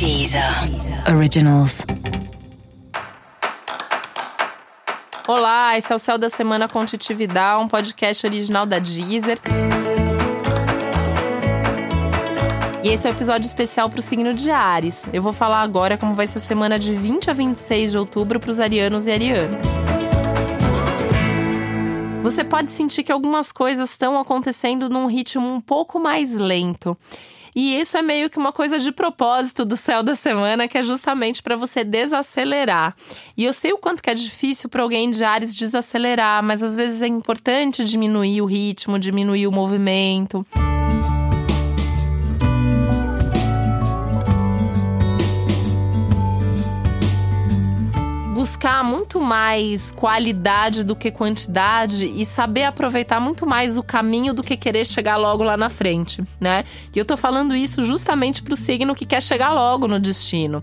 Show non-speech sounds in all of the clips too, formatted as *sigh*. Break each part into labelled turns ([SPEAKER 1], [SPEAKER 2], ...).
[SPEAKER 1] Deezer Originals.
[SPEAKER 2] Olá, esse é o Céu da Semana com Titividade, um podcast original da Deezer. E esse é o um episódio especial para o signo de Ares. Eu vou falar agora como vai ser a semana de 20 a 26 de outubro para os arianos e arianas. Você pode sentir que algumas coisas estão acontecendo num ritmo um pouco mais lento. E isso é meio que uma coisa de propósito do céu da semana, que é justamente para você desacelerar. E eu sei o quanto que é difícil para alguém de Ares desacelerar, mas às vezes é importante diminuir o ritmo, diminuir o movimento. Buscar muito mais qualidade do que quantidade e saber aproveitar muito mais o caminho do que querer chegar logo lá na frente, né? E eu tô falando isso justamente pro signo que quer chegar logo no destino.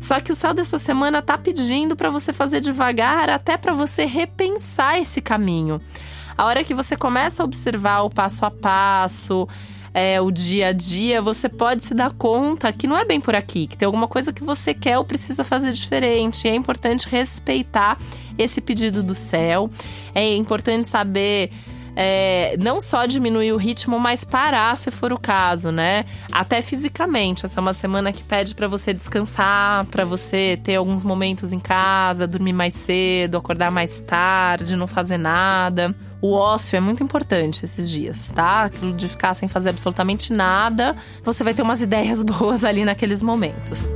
[SPEAKER 2] Só que o céu dessa semana tá pedindo para você fazer devagar, até para você repensar esse caminho. A hora que você começa a observar o passo a passo, é, o dia a dia, você pode se dar conta que não é bem por aqui, que tem alguma coisa que você quer ou precisa fazer diferente. É importante respeitar esse pedido do céu. É importante saber é, não só diminuir o ritmo, mas parar se for o caso, né? Até fisicamente. Essa é uma semana que pede para você descansar, para você ter alguns momentos em casa, dormir mais cedo, acordar mais tarde, não fazer nada. O ócio é muito importante esses dias, tá? Aquilo de ficar sem fazer absolutamente nada, você vai ter umas *laughs* ideias boas ali naqueles momentos.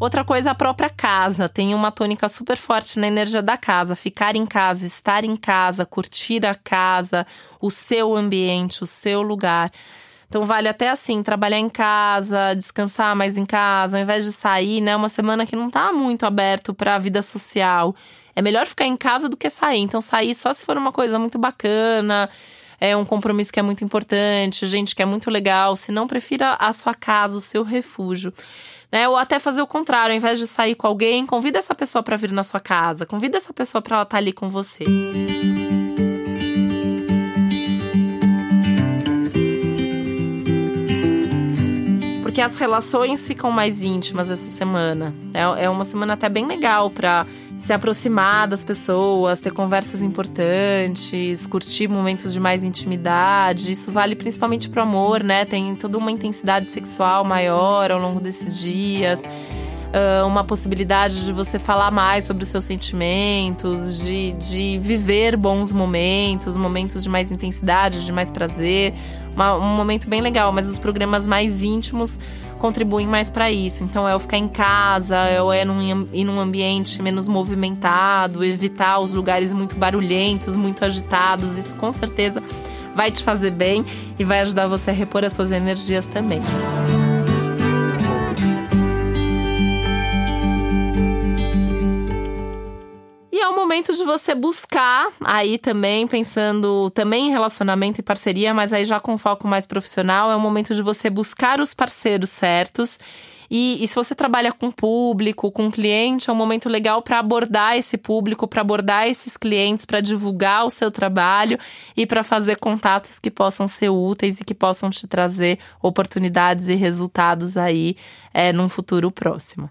[SPEAKER 2] Outra coisa, a própria casa. Tem uma tônica super forte na energia da casa. Ficar em casa, estar em casa, curtir a casa, o seu ambiente, o seu lugar. Então vale até assim, trabalhar em casa, descansar mais em casa, ao invés de sair, né? Uma semana que não tá muito aberto para a vida social. É melhor ficar em casa do que sair. Então sair só se for uma coisa muito bacana, é um compromisso que é muito importante, gente que é muito legal. Se não, prefira a sua casa, o seu refúgio. Né? Ou até fazer o contrário, ao invés de sair com alguém, convida essa pessoa para vir na sua casa, convida essa pessoa para ela estar tá ali com você. porque as relações ficam mais íntimas essa semana. É, é uma semana até bem legal para se aproximar das pessoas, ter conversas importantes, curtir momentos de mais intimidade. Isso vale principalmente pro amor, né? Tem toda uma intensidade sexual maior ao longo desses dias. Uh, uma possibilidade de você falar mais sobre os seus sentimentos, de, de viver bons momentos, momentos de mais intensidade, de mais prazer uma, um momento bem legal, mas os programas mais íntimos contribuem mais para isso. Então é eu ficar em casa, eu é num, ir num ambiente menos movimentado, evitar os lugares muito barulhentos, muito agitados. Isso com certeza vai te fazer bem e vai ajudar você a repor as suas energias também. Momento de você buscar aí também, pensando também em relacionamento e parceria, mas aí já com foco mais profissional, é o momento de você buscar os parceiros certos. E, e se você trabalha com público, com cliente, é um momento legal para abordar esse público, para abordar esses clientes, para divulgar o seu trabalho e para fazer contatos que possam ser úteis e que possam te trazer oportunidades e resultados aí é, num futuro próximo.